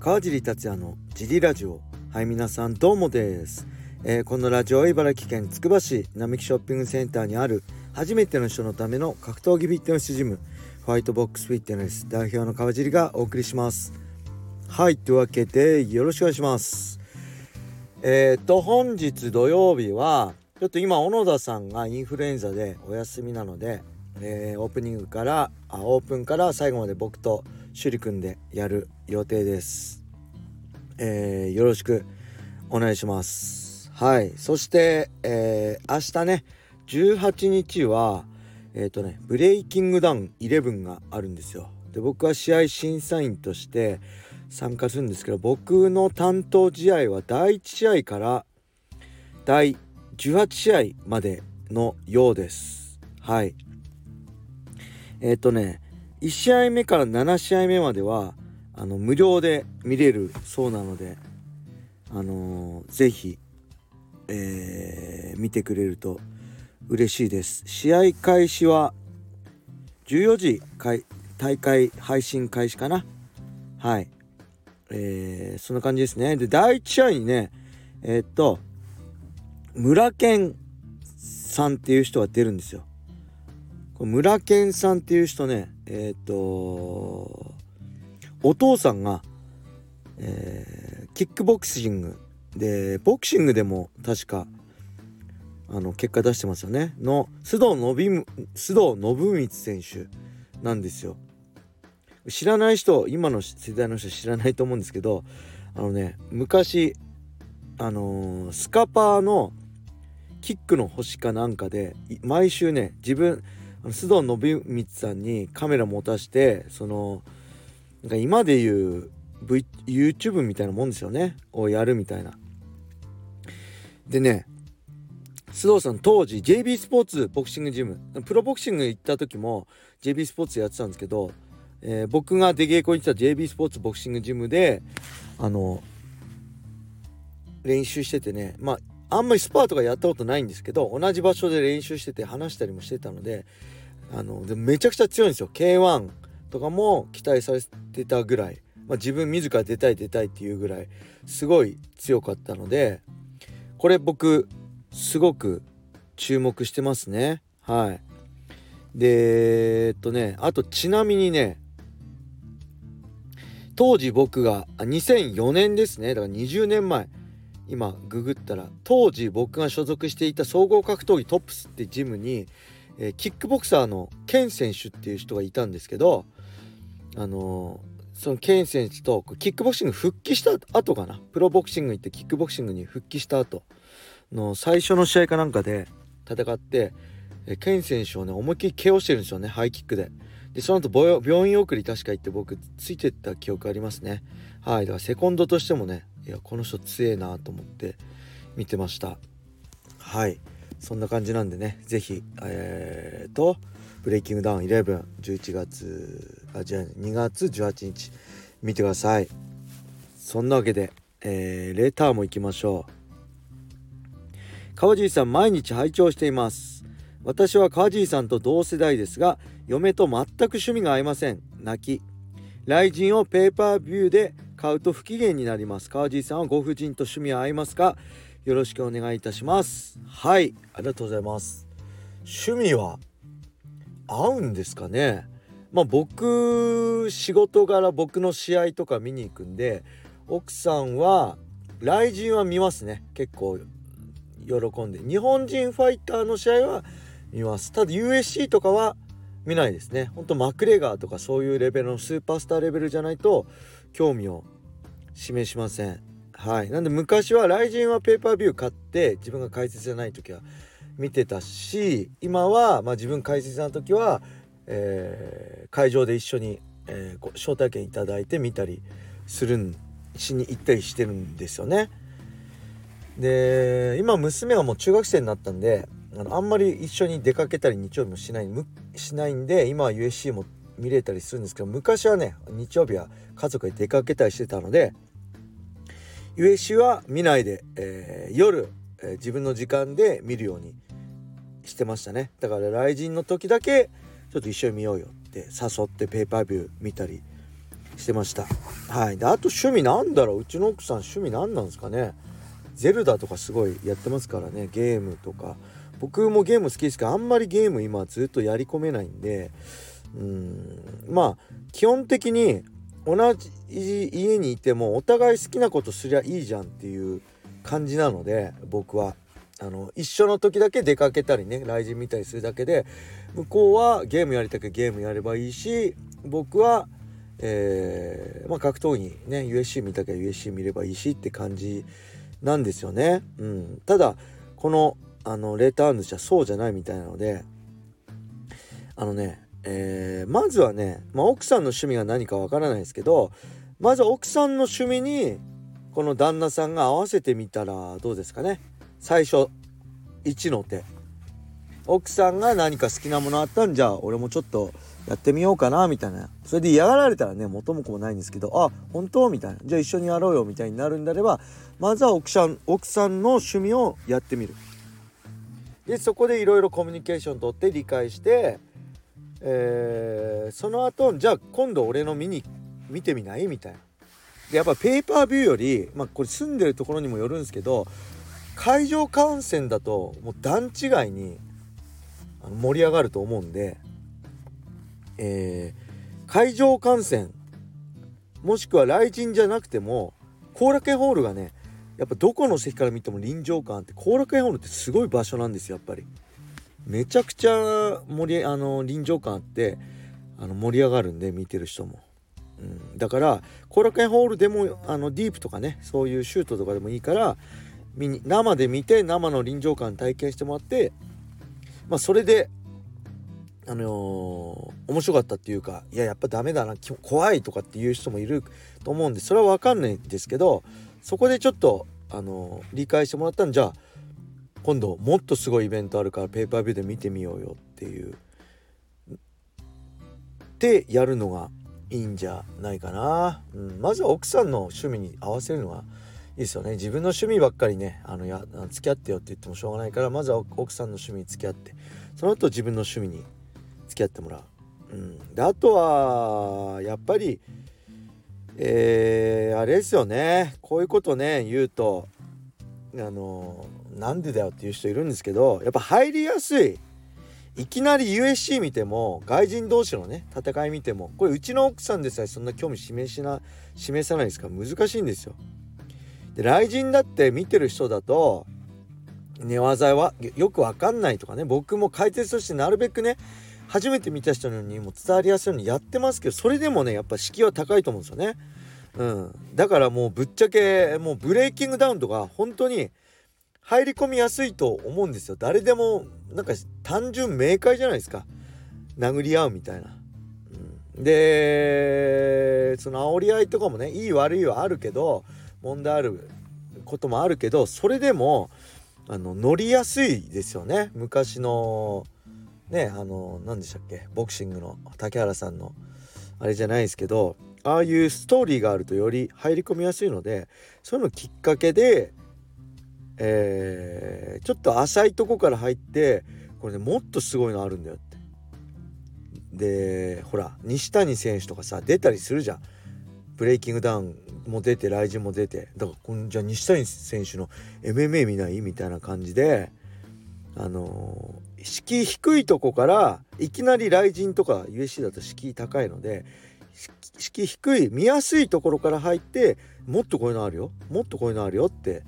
川尻達也のジリラジオ。はい皆さんどうもです、えー、このラジオは茨城県つくば市並木ショッピングセンターにある初めての人のための格闘技フィットネスジムホワイトボックスフィットネス代表の川尻がお送りします。はいというわけでよろしくお願いします。えっ、と本日土曜日はちょっと今小野田さんがインフルエンザでお休みなのでえー、オープニングからあオープンから最後まで僕と趣里くんでやる予定です、えー、よろしくお願いします。はい。そして、えー、明日ね18日はえっ、ー、とねブレイキングダウン11があるんですよ。で僕は試合審査員として参加するんですけど僕の担当試合は第1試合から第18試合までのようです。はい。えっ、ー、とね1試合目から7試合目まではあの無料で見れるそうなのであのー、ぜひ、えー、見てくれると嬉しいです。試合開始は14時大会配信開始かな？はい。えー、そんな感じですね。で第1試合にねえー、っと村健さんっていう人が出るんですよ。村健さんっていう人ねえっ、とお父さんが、えー、キックボクシング。でボクシングでも確かあの結果出してますよね。の須藤信須藤信光選手なんですよ。知らない人今の世代の人知らないと思うんですけどあのね昔あのー、スカパーのキックの星かなんかで毎週ね自分須藤信光さんにカメラ持たしてそのなんか今で言う、v、YouTube みたいなもんですよね。をやるみたいな。でね須藤さん当時 JB スポーツボクシングジム。プロボクシング行った時も JB スポーツやってたんですけど、えー、僕が出稽古に行った JB スポーツボクシングジムであの練習しててね。まああんまりスパーとかやったことないんですけど同じ場所で練習してて話したりもしてたのであのでめちゃくちゃ強いんですよ。K1 とかも期待されてたぐらい、まあ、自分自ら出たい出たいっていうぐらいすごい強かったのでこれ僕すごく注目してますね。はい。でえっとねあとちなみにね当時僕が2004年ですね。だから20年前今ググったら当時僕が所属していた総合格闘技トップスってジムに、えー、キックボクサーのケン選手っていう人がいたんですけどあのー、そのケン選手とキックボクシング復帰した後かな？プロボクシング行ってキックボクシングに復帰した後の最初の試合かなんかで戦って、えー、ケン選手をね思いっきり KO してるんですよねハイキックで。でその後病院送り確か行って僕ついてった記憶ありますねはいだからセコンドとしてもねいやこの人強えなと思って見てました。はい。そんな感じなんでね是非えーとブレイキングダウン111月あじゃあ2月18日見てください。そんなわけで、えー、レターも行きましょう。川尻さん毎日拝聴しています。私は川尻さんと同世代ですが嫁と全く趣味が合いません。泣き。雷神をペーパービューで買うと不機嫌になります川地さんはご婦人と趣味は合いますか？よろしくお願いいたします。はいありがとうございます。趣味は合うんですかね？まあ僕仕事柄僕の試合とか見に行くんで奥さんは雷神は見ますね。結構喜んで。日本人ファイターの試合は見ます。ただ USC とかは見ないですね。ほんとマクレガーとかそういうレベルのスーパースターレベルじゃないと興味を示しません。はい。なんで昔は雷神はペーパービュー買って自分が解説じゃない時は見てたし今は、まあ、自分解説の時は、えー、会場で一緒に、えー、招待券いただいて見たりするんしに行ったりしてるんですよね。で今娘がもう中学生になったんであのあんまり一緒に出かけたり日曜日もしないしないんで今は USC も見れたりするんですけど昔はね日曜日は家族で出かけたりしてたので USC は見ないで、えー、夜、えー、自分の時間で見るようにしてましたね。だから雷神の時だけちょっと一緒に見ようよって誘ってペーパービュー見たりしてました。はい。であと趣味なんだろう？うちの奥さん趣味何なんですかね？ゼルダとかすごいやってますからね。ゲームとか。僕もゲーム好きですけどあんまりゲーム今ずっとやり込めないんでうんまあ基本的に同じ家にいてもお互い好きなことすりゃいいじゃんっていう感じなので僕はあの一緒の時だけ出かけたりね雷神見たりするだけで向こうはゲームやりたくゲームやればいいし僕は、えー、まあ、格闘技ね USC 見たきゃ USC 見ればいいしって感じなんですよね。うん、ただこのあのレターンドじゃそうじゃないみたいなのであのね、えー、まずはね、まあ、奥さんの趣味が何かわからないですけどまず奥さんの趣味にこの旦那さんが合わせてみたらどうですかね。最初1の手。奥さんが何か好きなものあったん？じゃあ俺もちょっとやってみようかなみたいな。それで嫌がられたらね元も子もないんですけどあ本当？みたいな。じゃあ一緒にやろうよみたいになるんであればまずは奥さん奥さんの趣味をやってみる。でそこでいろいろコミュニケーション取って理解して、えー、その後じゃあ今度俺の見に見てみないみたいな。でやっぱペーパービューよりまあこれ住んでるところにもよるんですけど会場観戦だともう段違いに盛り上がると思うんで、えー、会場観戦もしくは来人じゃなくても後楽園ホールがねやっぱどこの席から見ても臨場感って後楽園ホールってすごい場所なんですよやっぱり。めちゃくちゃ盛りあの臨場感あってあの盛り上がるんで見てる人も、うん、だから後楽園ホールでもあのディープとかねそういうシュートとかでもいいから見に生で見て生の臨場感体験してもらってまあそれであのー、面白かったっていうかいややっぱダメだな怖いとかっていう人もいると思うんでそれは分かんないんですけどそこでちょっとあの、理解してもらったんじゃあ今度もっとすごいイベントあるからペーパービューで見てみようよっていう。でやるのがいいんじゃないかな、うん、まずは奥さんの趣味に合わせるのがいいですよね。自分の趣味ばっかりねあのや付き合ってよって言ってもしょうがないからまずは奥さんの趣味に付き合ってその後自分の趣味に付き合ってもらう。うん、であとはやっぱりえー、あれですよね。こういうことね言うとあのなんでだよっていう人いるんですけどやっぱ入りやすい。いきなり USC 見ても外人同士のね戦い見てもこれうちの奥さんでさえそんな興味示しな示さないですか。ら難しいんですよ。で雷神だって見てる人だと寝技はよくわかんないとかね僕も解説としてなるべくね初めて見た人にも伝わりやすいようにやってますけどそれでもねやっぱ敷居は高いと思うんですよね。うん、だからもうぶっちゃけもうブレイキングダウンとか本当に入り込みやすいと思うんですよ。誰でもなんか単純明快じゃないですか。殴り合うみたいな。うん、でその煽り合いとかもねいい悪いはあるけど問題あることもあるけどそれでもあの乗りやすいですよね。昔のねあの何でしたっけ？ボクシングの竹原さんのあれじゃないですけどああいうストーリーがあるとより入り込みやすいのでそういうのきっかけで、えー、ちょっと浅いとこから入ってこれねもっとすごいのあるんだよって。でほら西谷選手とかさ出たりするじゃん。ブレイキングダウンも出て雷神も出てだからじゃあ西谷選手の MMA 見ない？みたいな感じであの、敷居低いとこからいきなり雷神とか USC だと敷居高いので敷居低い見やすいところから入ってもっとこういうのあるよ。もっとこういうのあるよって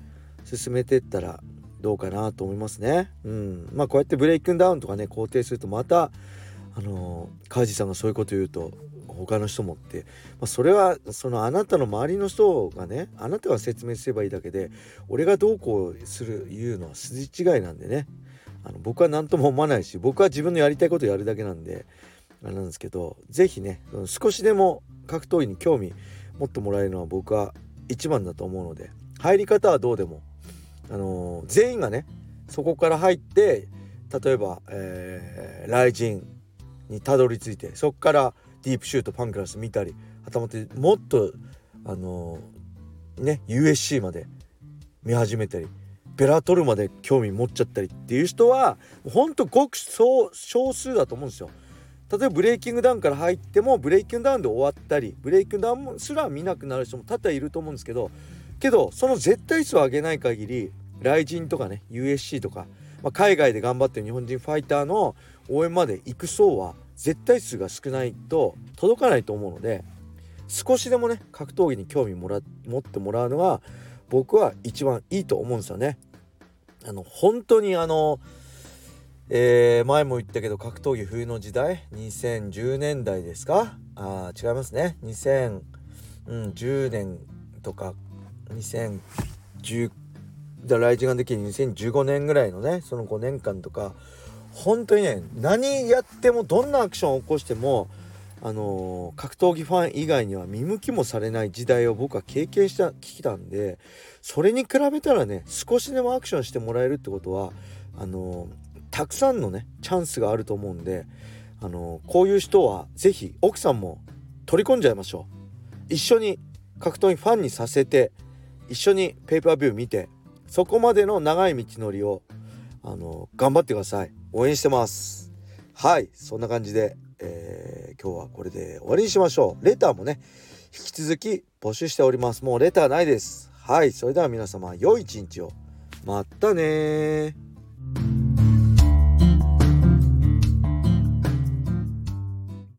進めてったらどうかなと思いますね。うん、まあこうやってブレイクンダウンとかね肯定するとまたあのー、川地さんがそういうこと言うと他の人もって、まあ、それはそのあなたの周りの人がねあなたが説明すればいいだけで俺がどうこうする言うのは筋違いなんでね。あの僕は何とも思わないし僕は自分のやりたいことやるだけなんであれなんですけど是非ね少しでも格闘技に興味持ってもらえるのは僕は一番だと思うので入り方はどうでも、あのー、全員がねそこから入って例えば、えー、雷神にたどり着いてそこからディープシュートパンクラス見たりはたまってもっとあのー、ね USC まで見始めたりベラトルまで興味持っちゃったりっていう人はほんとごく少数だと思うんですよ。例えばブレイキングダウンから入ってもブレイキングダウンで終わったりブレイキングダウンすら見なくなる人も多々いると思うんですけどけどその絶対数を上げない限り雷神とかね USC とか、まあ、海外で頑張ってる日本人ファイターの応援まで行く層は絶対数が少ないと届かないと思うので少しでもね格闘技に興味もら持ってもらうのが僕は一番いいと思うんですよね。あの本当にあのえー、前も言ったけど格闘技冬の時代？2010年代ですか？あ違いますね。2010年とか2010だライジンができる2015年ぐらいのねその5年間とか本当にね何やってもどんなアクションを起こしてもあの、格闘技ファン以外には見向きもされない時代を僕は経験したきたんでそれに比べたらね少しでもアクションしてもらえるってことはあのたくさんのねチャンスがあると思うんであのこういう人は是非奥さんも取り込んじゃいましょう。一緒に格闘技ファンにさせて一緒にペーパービュー見てそこまでの長い道のりをあの頑張ってください。応援してます。はい。そんな感じで、えー、今日はこれで終わりにしましょう。レターもね引き続き募集しております。もうレターないです。はいそれでは皆様良い一日を。またね